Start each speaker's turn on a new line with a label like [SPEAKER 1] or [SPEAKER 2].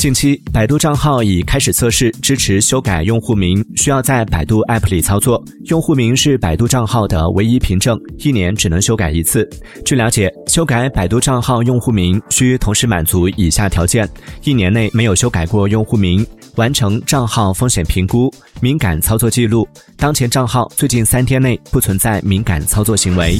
[SPEAKER 1] 近期百度账号已开始测试支持修改用户名需要在百度 app 里操作用户名是百度账号的唯一凭证一年只能修改一次据了解修改百度账号用户名需同时满足以下条件一年内没有修改过用户名完成账号风险评估敏感操作记录当前账号最近三天内不存在敏感操作行为